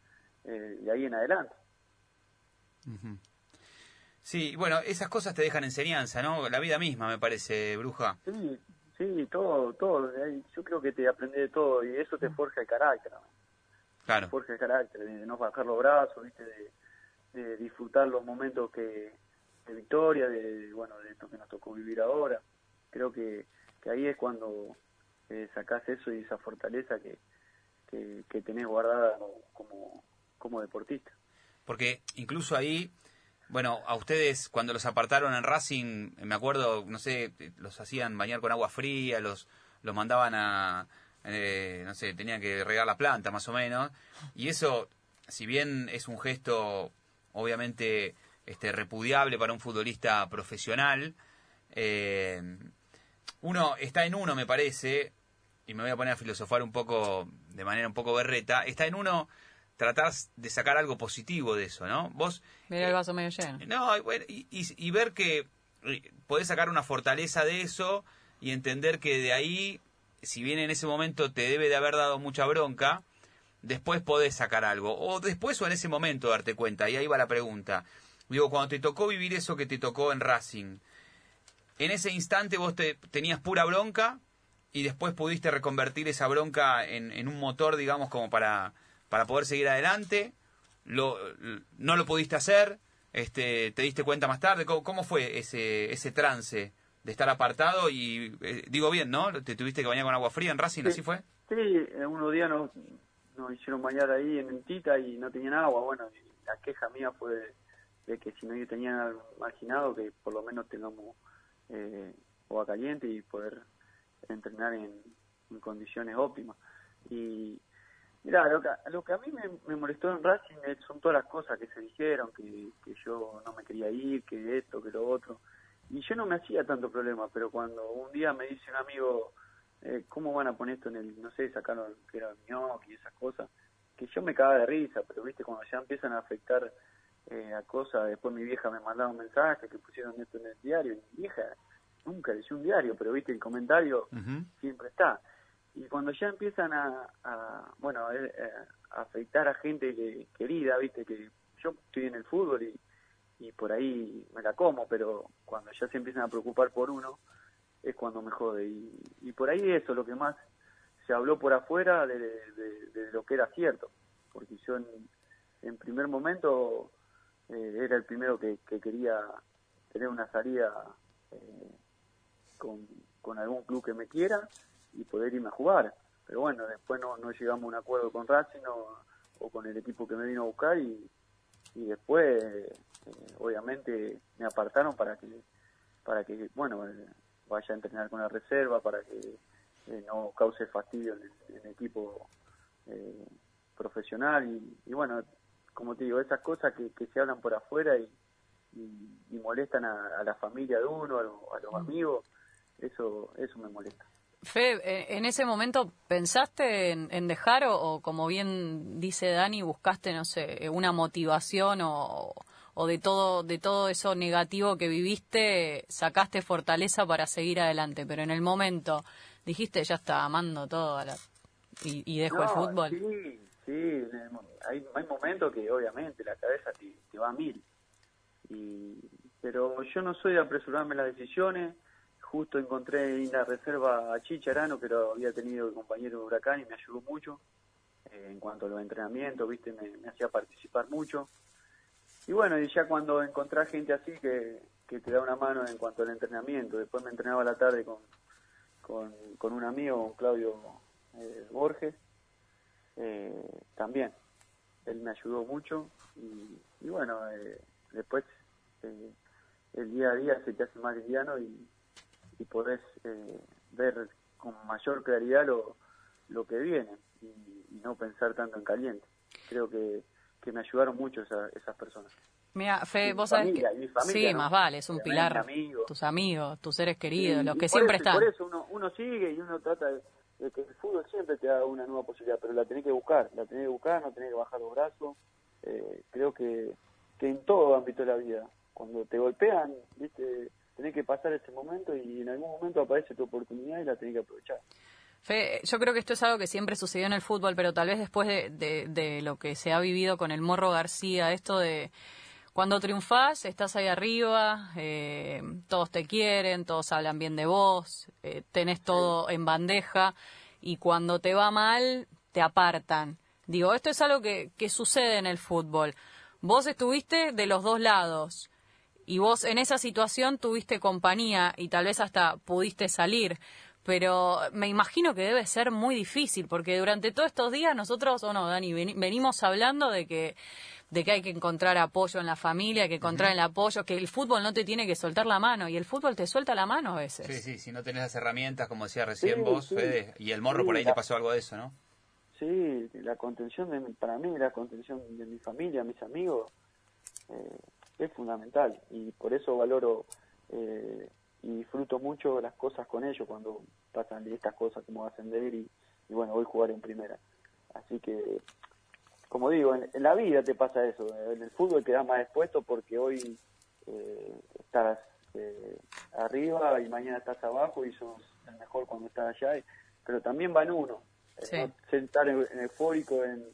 eh, de ahí en adelante. Sí, bueno, esas cosas te dejan enseñanza, ¿no? La vida misma, me parece, bruja. Sí, sí, todo, todo. Yo creo que te aprendés de todo y eso te forja el carácter. ¿no? Claro. forja el carácter, de no bajar los brazos, ¿viste? De, de disfrutar los momentos que de victoria, de bueno, de esto que nos tocó vivir ahora. Creo que, que ahí es cuando eh, sacás eso y esa fortaleza que, que, que tenés guardada como, como deportista. Porque incluso ahí, bueno, a ustedes cuando los apartaron en Racing, me acuerdo, no sé, los hacían bañar con agua fría, los, los mandaban a, eh, no sé, tenían que regar la planta más o menos. Y eso, si bien es un gesto obviamente este, repudiable para un futbolista profesional, eh, uno está en uno, me parece, y me voy a poner a filosofar un poco, de manera un poco berreta, está en uno tratar de sacar algo positivo de eso, ¿no? Vos Mira el vaso medio lleno. no, y, bueno, y, y- y ver que eh, podés sacar una fortaleza de eso y entender que de ahí, si bien en ese momento te debe de haber dado mucha bronca, después podés sacar algo. O después o en ese momento darte cuenta. Y ahí va la pregunta. Digo, cuando te tocó vivir eso que te tocó en Racing, en ese instante vos te, tenías pura bronca y después pudiste reconvertir esa bronca en, en un motor, digamos, como para, para poder seguir adelante. Lo, no lo pudiste hacer, este, te diste cuenta más tarde. ¿Cómo, cómo fue ese, ese trance de estar apartado? Y eh, digo bien, ¿no? ¿Te tuviste que bañar con agua fría en Racing? ¿Así fue? Sí, unos días nos, nos hicieron bañar ahí en Mentita y no tenían agua. Bueno, y la queja mía fue de, de que si no tenían marginado, que por lo menos tengamos eh, agua caliente y poder entrenar en, condiciones óptimas. Y mira, lo que, lo que a mí me, molestó en Racing son todas las cosas que se dijeron, que, que yo no me quería ir, que esto, que lo otro. Y yo no me hacía tanto problema, pero cuando un día me dice un amigo, eh, ¿cómo van a poner esto en el, no sé, sacaron que era ñoqui y esas cosas? Que yo me cagaba de risa, pero viste, cuando ya empiezan a afectar eh, a cosas, después mi vieja me mandaba un mensaje que pusieron esto en el diario, y mi vieja nunca leyó un diario, pero viste, el comentario siempre está. Y cuando ya empiezan a, a bueno, a, a afectar a gente que, querida, viste, que yo estoy en el fútbol y, y por ahí me la como, pero cuando ya se empiezan a preocupar por uno, es cuando me jode. Y, y por ahí eso, lo que más se habló por afuera de, de- de lo que era cierto, porque yo en, en primer momento eh, era el primero que, que quería tener una salida eh, con, con algún club que me quiera y poder irme a jugar. Pero bueno, después no, no llegamos a un acuerdo con Racing o, o con el equipo que me vino a buscar y, y después eh, obviamente me apartaron para que, para que bueno, eh, vaya a entrenar con la reserva, para que eh, no cause fastidio en el, equipo profesional y, bueno, como te digo, esas cosas que, se hablan por afuera y, y, molestan a, la familia de uno, a, los mm. amigos, eso, eso me molesta. Fe, eh, ¿en ese momento pensaste en, dejar o, como bien dice Dani, buscaste, no sé, una motivación o, de todo de todo eso negativo que viviste, sacaste fortaleza para seguir adelante? Pero en el momento dijiste, ya está, amando todo y, dejo el fútbol. Sí, sí, hay, hay momentos que obviamente la cabeza te, va a mil. Y, pero yo no soy de apresurarme las decisiones justo encontré en la reserva a Chicharano, que lo había tenido el compañero de Huracán y me ayudó mucho eh, en cuanto a los entrenamientos, viste, me, hacía participar mucho. Y bueno, y ya cuando encontré gente así que, te da una mano en cuanto al entrenamiento, después me entrenaba a la tarde con, con, un amigo, Claudio eh, Borges, eh, también. Él me ayudó mucho y, y bueno, después el día a día se te hace más liviano y, y podés eh, ver con mayor claridad lo, lo que viene y, no pensar tanto en caliente. Creo que, que me ayudaron mucho esas personas. Mira, Fe, vos sabés que... sí, más vale, es un pilar. tus amigos, tus seres queridos, los que siempre están. Por eso uno, uno sigue y uno trata de, que el fútbol siempre te da una nueva posibilidad, pero la tenés que buscar, la tenés que buscar, no tenés que bajar los brazos. Eh, creo que, que en todo ámbito de la vida, cuando te golpean, viste tenés que pasar ese momento y en algún momento aparece tu oportunidad y la tenés que aprovechar. Fe, yo creo que esto es algo que siempre sucedió en el fútbol, pero tal vez después de, de, lo que se ha vivido con el Morro García, esto de cuando triunfás, estás ahí arriba, eh, todos te quieren, todos hablan bien de vos, eh, tenés todo en bandeja, y cuando te va mal, te apartan. Digo, esto es algo que, que sucede en el fútbol. Vos estuviste de los dos lados y vos en esa situación tuviste compañía y tal vez hasta pudiste salir. Pero me imagino que debe ser muy difícil, porque durante todos estos días nosotros, o no, Dani, venimos hablando de que, de que hay que encontrar apoyo en la familia, que encontrar el apoyo, que el fútbol no te tiene que soltar la mano, y el fútbol te suelta la mano a veces. Sí, sí, si no tenés las herramientas, como decía recién vos, Fede, y el morro por ahí te pasó algo de eso, ¿no? Sí, la contención, de, para mí, la contención de mi familia, mis amigos, eh, es fundamental y por eso valoro eh, y disfruto mucho las cosas con ellos cuando pasan estas cosas como ascender y, y bueno, voy a jugar en primera. Así que, como digo, en, la vida te pasa eso, en el fútbol quedas más expuesto porque hoy eh, estás eh, arriba y mañana estás abajo y sos el mejor cuando estás allá, pero también van uno, sentar en, eufórico en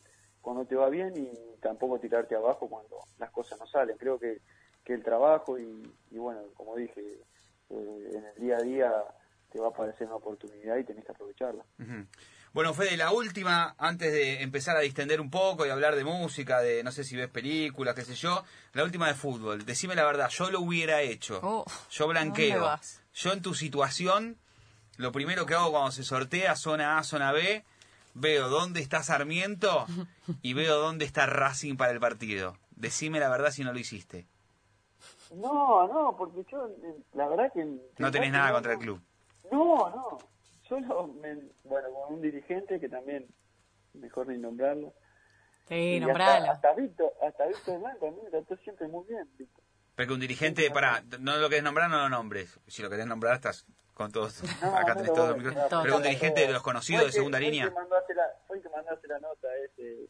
cuando te va bien y tampoco tirarte abajo cuando las cosas no salen. Creo que, que el trabajo y, bueno, como dije, eh, en el día a día te va a aparecer una oportunidad y tenés que aprovecharla. Bueno, Fede, la última, antes de empezar a distender un poco y hablar de música, de no sé si ves películas, qué sé yo, la última de fútbol. Decime la verdad, yo lo hubiera hecho. Oh, yo blanqueo. Yo en tu situación, lo primero que hago cuando se sortea zona A, zona B, veo dónde está Sarmiento y veo dónde está Racing para el partido. Decime la verdad si no lo hiciste. No, no, porque yo, la verdad que... No tenés nada contra el club. No, no. Solo, bueno, con un dirigente que también, mejor ni nombrarlo. Sí, nombrarlo. Hasta, Víctor, hasta Víctor Blanco, a mí me trató siempre muy bien, Víctor. Pero que un dirigente, para, no lo querés nombrar, no lo nombres. Si lo querés nombrar, estás con todos. [LAUGHS] acá tenés todo. pero un dirigente de los conocidos de segunda línea. Fue que mandaste la nota a ese,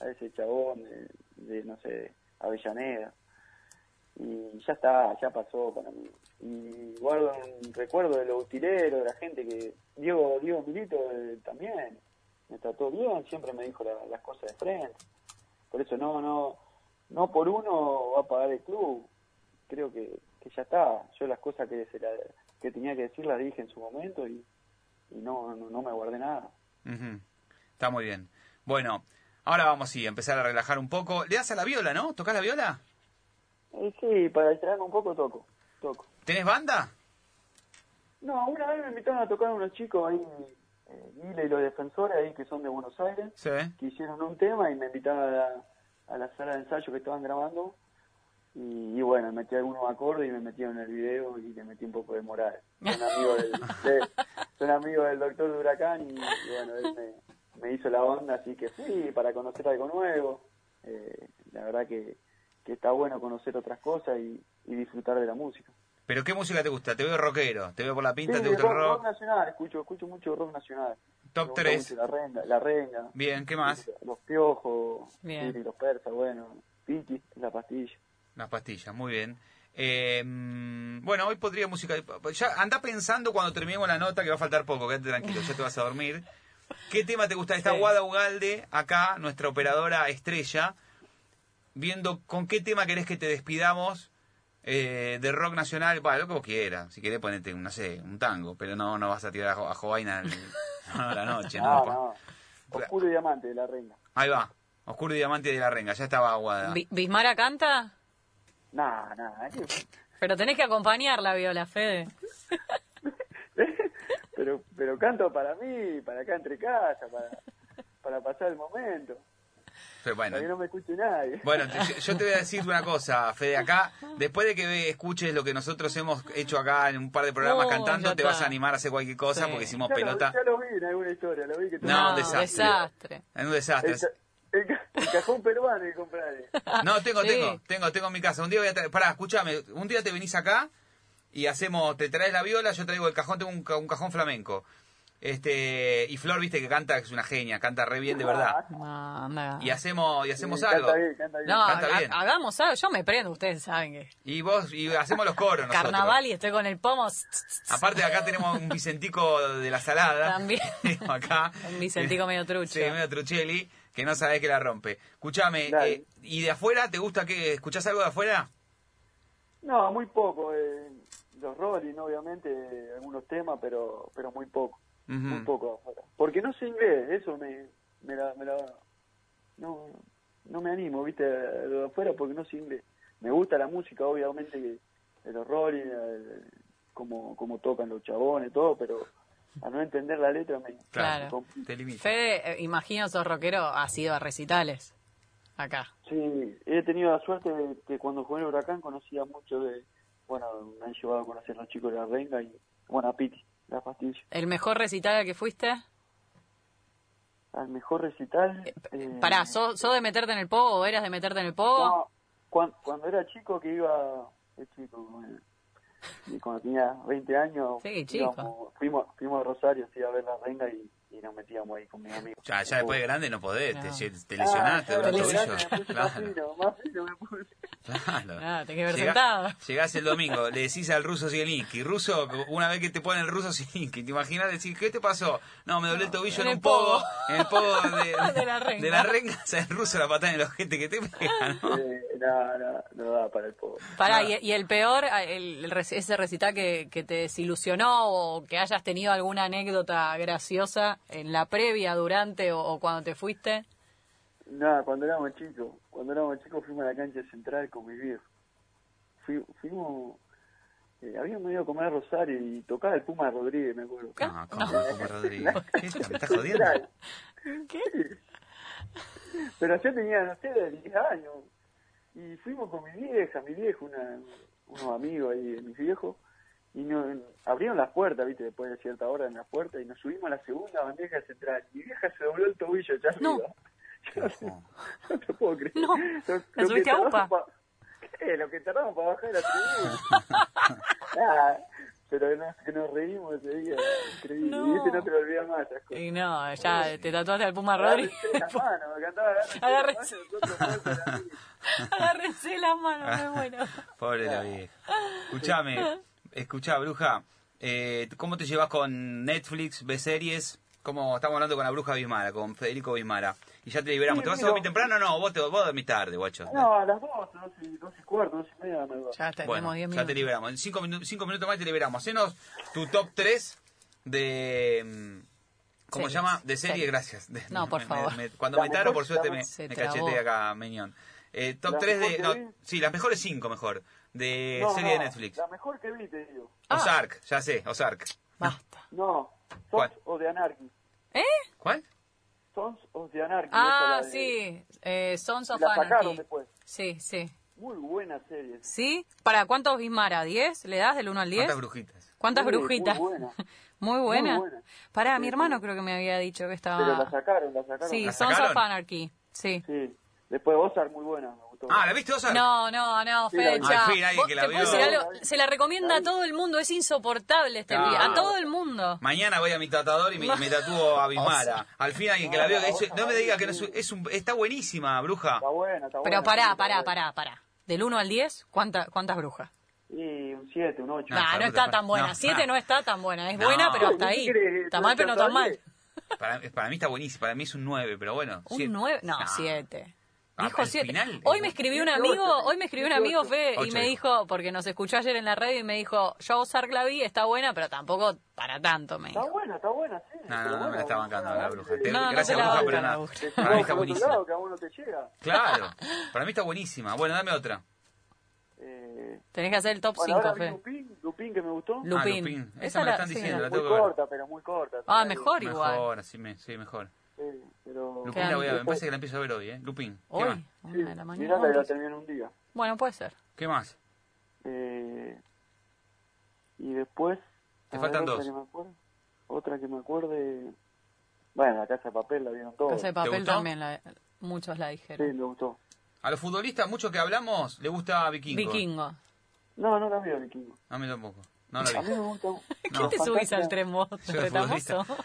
a ese chabón de, de no sé, Avellaneda y ya está, ya pasó para mí. Y guardo un recuerdo de los utileros, de la gente que, Diego, Diego Milito eh, también, me trató bien, siempre me dijo las cosas de frente. Por eso no, no, no por uno va a pagar el club. Creo que, que ya está. Yo las cosas que, se que tenía que decir las dije en su momento y, y no, no, me guardé nada. Está muy bien. Bueno, ahora vamos sí, a empezar a relajar un poco. Le das a la viola, ¿no? ¿Tocás la viola? sí, para distraerme un poco toco, toco. ¿Tenés banda? No, una vez me invitaron a tocar unos chicos ahí, eh, y los defensores ahí que son de Buenos Aires, que hicieron un tema y me invitaron a la, a la sala de ensayo que estaban grabando Y, y bueno, metí algunos acordes y me metí en el video y le metí un poco de moral. Son amigos del, de- son amigos del doctor de Huracán y, y bueno, él me, me hizo la onda, así que fui para conocer algo nuevo. Eh, la verdad que, que está bueno conocer otras cosas y, y disfrutar de la música. ¿Pero qué música te gusta? Te veo rockero, te veo por la pinta, Sí, te gusta el rock, rock. rock nacional, escucho, escucho mucho rock nacional. Top Me gusta 3. mucho La renga, la renga. Bien, ¿qué más? Los piojos, Bien. Los persas, bueno, Piti, la pastilla. Las pastillas, muy bien. Eh, mm, bueno, hoy podría música. Ya anda pensando cuando terminemos la nota que va a faltar poco, quédate tranquilo, ya te vas a dormir. [LAUGHS] ¿Qué tema te gusta? Está Sí. Guada Ugalde, acá, nuestra operadora estrella, viendo con qué tema querés que te despidamos eh, de rock nacional. Bueno, lo que vos quieras. Si querés ponerte, un, no sé, un tango, pero no, no vas a tirar a, Jo- a Jovaina [LAUGHS] a la noche. No, ¿no? no. Oscuro y diamante de la renga. Ahí va, Oscuro y Diamante de la Renga, ya estaba Guada. ¿Bismara canta? Nah. ¿qué? Pero tenés que acompañar la viola, Fede. [LAUGHS] pero, pero canto para mí, para acá entre casa, para, para pasar el momento. Pero bueno, Para que no me escuche nadie. Bueno, te- [LAUGHS] yo, te voy a decir una cosa, Fede, acá, después de que ve- escuches lo que nosotros hemos hecho acá en un par de programas No, cantando, te vas a animar a hacer cualquier cosa Sí. porque hicimos ya, pelota. Lo, ya lo vi en alguna historia, lo vi que No, No, desastre. desastre. Es un desastre. El ca- el cajón peruano que compraré. [LAUGHS] No, tengo, Sí. tengo, tengo, tengo en mi casa. Un día voy a traer, pará, escúchame, un día te venís acá y hacemos, te traes la viola, yo traigo el cajón, tengo un, ca- un cajón flamenco. Este, y Flor, viste que canta, que es una genia, canta re bien de verdad. No, anda. Y hacemos, y hacemos Sí, algo. Canta bien, canta bien. No, Canta ha- bien. hagamos algo. Yo me prendo, ustedes saben que. Y vos, y hacemos los coros nosotros. Carnaval y estoy con el pomo. Aparte acá tenemos un Vicentico de la salada. También. [LAUGHS] Acá. Un Vicentico medio trucho. Sí, medio truchelli, que no sabés que la rompe. Escuchame, Dale. eh, ¿y de afuera te gusta que escuchás algo de afuera? No, muy poco. Eh, los Rolling, obviamente, algunos temas, pero pero muy poco. Muy poco afuera. Porque no sé inglés, eso me, me la... Me la no, no me animo, viste, lo de afuera porque no sé inglés. Me gusta la música, obviamente, que de los Rolling, eh, como, como tocan los chabones, todo, pero a no entender la letra me... Claro. me complica. Te limita. Fede, eh, imagino sos rockero, has ido a recitales. Acá. Sí, he tenido la suerte de que cuando jugué en Huracán conocía mucho de... Bueno, me han llevado a conocer a los chicos de la Renga y, bueno, a Piti, la pastilla. ¿El mejor recital al que fuiste? Al mejor recital... eh, Pará, ¿sos, sos de meterte en el pogo o eras de meterte en el pogo? No, cuan- cuando, era chico que iba... Es chico, bueno, [LAUGHS] y cuando tenía 20 años... Sí, chico. íbamos- fuimos, fuimos a Rosario, sí, a ver la Renga y, y nos metíamos ahí con mis amigos. Ya, ya después de grande no podés, No. te, te lesionaste Ah, de claro, te me puse más Claro, fino, más fino me puse. Claro. Ah, tenés que haber Llegá- sentado. Llegás el domingo, le decís al ruso Zielinski, ruso, una vez que te ponen el ruso Zielinski, ¿te imaginas decir, qué te pasó? No, me doblé el tobillo en, en el un pogo, pogo. en el pogo [LAUGHS] de, De la renga. de la renga, o sea, el ruso la patada en el ojete que te pega, ¿no? Eh, no, no, no da para el pobre. Pará, Ah. y, y el peor, el, el ese recital que, que te desilusionó o que hayas tenido alguna anécdota graciosa en la previa, durante o, o cuando te fuiste. Nada, cuando éramos chicos, cuando éramos chicos fuimos a la cancha central con mi viejo. Fui- fuimos, eh, habíamos ido a comer a Rosario y tocaba el Puma Rodríguez, me acuerdo. No, ¿cómo, cómo? [LAUGHS] ¿Qué? ¿Me estás jodiendo? Central. ¿Qué? Pero yo tenía, no sé, de 10 años. Y fuimos con mi vieja, mi viejo, una, unos amigos ahí de mis viejos. Y nos abrieron las puertas, viste, después de cierta hora en las puertas. Y nos subimos a la segunda bandeja central. Mi vieja se dobló el tobillo ya No. [LAUGHS] no, te puedo creer. No. Lo- ¿La lo subiste que a UPA? pa- ¿Qué? Lo que tardamos para bajar la tribuna. Nada, pero no, que nos reímos ese día. Increíble. No. Y ese no te lo olvidas más, esas cosas. Y no, ya te tatuaste al Puma Rodríguez. Agárrense las manos, me cantaba Agárrense. agárrense las manos, me muero. [LAUGHS] Pobre la vieja. Escuchame, escuchá, bruja, eh, ¿cómo te llevas con Netflix, ves series? ¿Cómo estamos hablando con la bruja Bismara, con Federico Bismara? Y ya te liberamos. Sí, ¿Te vas a dormir temprano? No, vos, te, vos dormís tarde, guacho. No, a las 12, 12, 12 y cuarto, 12 y media me voy. Ya tenemos Bueno, 10 ya minutos. te liberamos. En cinco, minu- cinco minutos más te liberamos. Hacenos tu top 3 de... mm, ¿Cómo se llama? De serie, Series. gracias. De- No, por [LAUGHS] me- favor. me- cuando La me taro, por suerte, me, me trabó. cachetea acá, Meñón. Eh, top La 3 de... No, vi. sí, las mejores 5 mejor. De No, serie de Netflix. La mejor que vi, te digo. Ah. Ozark, ya sé, Ozark. Basta. No, of the Anarchy. ¿Eh? ¿Cuál? Sons of the Anarchy. Ah, esa la de- sí. Eh, Sons of La sacaron Anarchy. después. Sí, sí. Muy buena serie. ¿Sí? ¿Para cuántos Bismara? ¿10? ¿Le das del 1 al 10? ¿Cuántas brujitas? ¿Cuántas Sí, brujitas? [LAUGHS] Muy buena. Muy buena. Muy buena. Sí, mi sí. hermano creo que me había dicho que Pero la estaba... sacaron, la sacaron. Sí, ¿La Sons of sacaron? Anarchy. Sí. Sí. Después Ozark, muy buena, Ah, ¿la viste, Ozark? No, no, no, Sí, la vi. fecha. Al fin, alguien Vos que la vio. decir algo, se la recomienda a todo el mundo, es insoportable este Claro. A todo el mundo. Mañana voy a mi tatuador y me, me [LAUGHS] tatúo a Bismara. Al fin alguien que la es- no me diga que no es, es un- está buenísima, bruja. Está buena, está buena. Pero pará, pará, pará, pará. Del 1 al 10, ¿cuánta, ¿cuántas brujas? Y un 7, un 8. No, Nah, no está tan buena. no, 7 no. no está tan buena. Es No. buena, pero hasta ¿Qué ahí. Está mal, pero no tan mal. Para, para mí está buenísima, para mí es un 9, pero bueno. Un siete. 9, no, 7. Ah, Dijo al 7. final, Hoy me escribió un amigo, ocho, hoy me escribió un amigo ocho. Fe y me dijo. dijo, porque nos escuchó ayer en la radio y me dijo, yo Ozark la vi, está buena, pero tampoco para tanto, me Está dijo. buena, está buena, sí. No, no, no, me la bueno, está bancando la bruja. Te- No, no gracias, bruja, pero nada. Para mí está buenísima. lado, que a uno te llega. Claro, para mí está buenísima. Bueno, dame otra. Eh, Tenés que hacer el top bueno, 5, ahora vi Fe. Lupin, Lupin que me gustó. Lu- Lupin. Lupin. Esa Esa me la están sí. diciendo, la muy tengo que ver. corta, pero muy corta. Ah, Sí, mejor igual. Mejor, sí, me, sí, mejor. Sí, pero... Lupin la voy a ver, me parece que la empiezo a ver hoy, ¿eh? Lupin. ¿Qué Hoy, más? Sí, una de la mañana. mirá que la Bueno, terminé en un día. Bueno, puede ser. ¿Qué más? Eh, y después... Te faltan otra dos. que me acuerde- otra que me acuerde... Bueno, la Casa de Papel la vieron todos. Casa de papel también, la- muchos la Sí, dijeron. me gustó. A los futbolistas, mucho que hablamos, le gusta Vikingo. Vikingo. No, no la a Vikingo. A mí tampoco. No A vi. ¿Qué No. te subís al tren vos? De?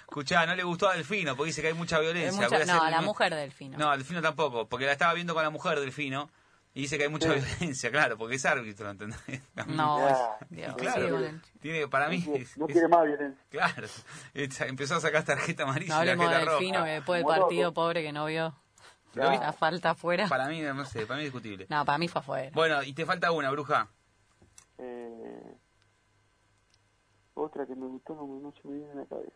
Escuchá, no le gustó a Delfino porque dice que hay mucha Hay violencia. mucha- No, a la un- mujer del fino. No, a Delfino tampoco, porque la estaba viendo con la mujer Delfino y dice que hay mucha Sí. violencia, claro, porque es árbitro, ¿entendés? No. [LAUGHS] Dios, Claro. sí, Tiene, para mí, es- no quiere más violencia. claro, es- empezó a sacar tarjeta amarilla No y hablemos tarjeta fino roja. que después del loco. partido pobre que no vio ¿Lo vi? la falta afuera. Para mí, no sé, para mí es discutible. No, para mí fue afuera. Bueno, y te falta una, bruja. Eh, otra que me gustó no, me- no se me viene a la cabeza.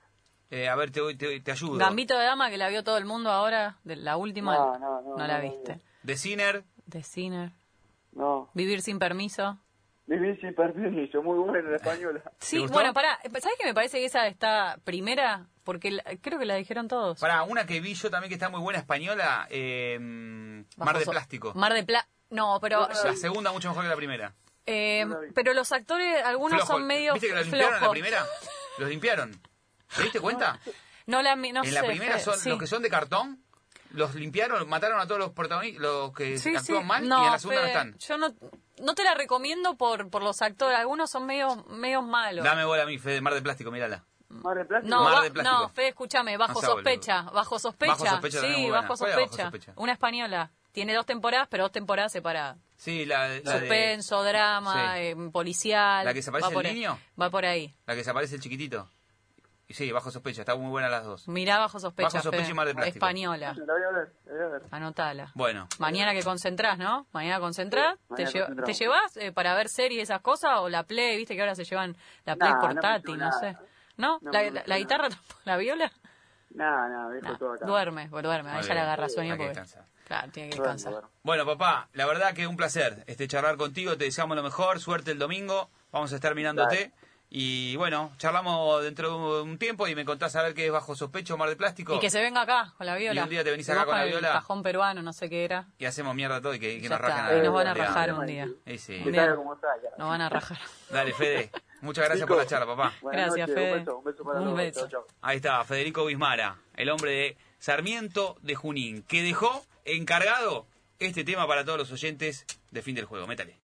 Eh, a ver, te, te, te ayudo. Gambito de Dama que la vio todo el mundo ahora, de la última. No, no, no, la no la viste. vi. De Sinner, De Sinner. No, Vivir sin permiso. Vivir sin permiso, muy buena en la española. [LAUGHS] Sí, bueno, pará. ¿Sabes que me parece que esa está primera? Porque la- creo que la dijeron todos. para una que vi yo también que está muy buena española, eh, Bajo Mar de Plástico. Mar de Plástico. No, pero. La segunda mucho mejor que la primera. Eh, pero los actores, algunos Flojo. son medio ¿Viste que los limpiaron en la flojos. primera? ¿Los limpiaron? ¿Te diste cuenta? No la mi- no en la sé, primera Fede, son sí. los que son de cartón, los limpiaron, mataron a todos los protagonistas, los que Sí, actúan sí. mal, y en la segunda Fede, no están. Yo no, no te la recomiendo por, por los actores. Algunos son medio, medio malos. Dame bola a mí, Fede, Mar de Plástico, mírala. Mar de Plástico. No, Mar ba- de Plástico. no, Fede, escúchame, bajo No sea boludo. sospecha, bajo sospecha. Bajo sospecha también es sí, muy buena. bajo ¿Cuál es Bajo sospecha. sospecha? Una española. Tiene dos temporadas, pero dos temporadas separadas. Sí, la, la de- Suspenso, drama, Sí. eh, policial. ¿La que se parece va por al ahí. niño? Va por ahí. la que se aparece el chiquitito. Y sí, bajo sospecha, está muy buena las dos. Mirá bajo sospecha. Bajo sospecha y Mar de Plástico. Española. La voy a ver, la voy a ver. Anotala. Bueno, Mañana que concentrás, ¿no? Mañana concentrás. Sí, ¿Te, mañana lle- concentramos. ¿Te llevas eh, para ver series y esas cosas o la Play? ¿Viste que ahora se llevan la Play Nah, no portátil? No, sé. ¿No? No ¿La, la- la guitarra, tampoco? la viola? Nada, nada, dejo Nah, todo acá. duerme, pues duerme. Muy A ella le bien. agarra sueño porque... descansar. Claro, tiene que descansar. Bueno, papá, la verdad que un placer este charlar contigo, te deseamos lo mejor, suerte el domingo, vamos a estar mirándote. Dale. Y bueno, charlamos dentro de un tiempo y me contás a ver qué es bajo sospecho Mar de Plástico. Y que se venga acá con la viola. Y un día te venís acá con la el viola. cajón peruano, no sé qué era. Y hacemos mierda todo y que, nos está, rajen y nos van a rajar un día. Sí. Salga como salga. Nos van a rajar. Dale, Fede. Muchas gracias por la charla, papá. Buenas Gracias, noches, Fede. Un beso, un beso para Un todos. beso. Chau, chau. Ahí está, Federico Bismara, el hombre de Sarmiento de Junín, que dejó encargado este tema para todos los oyentes de fin del juego. Métale.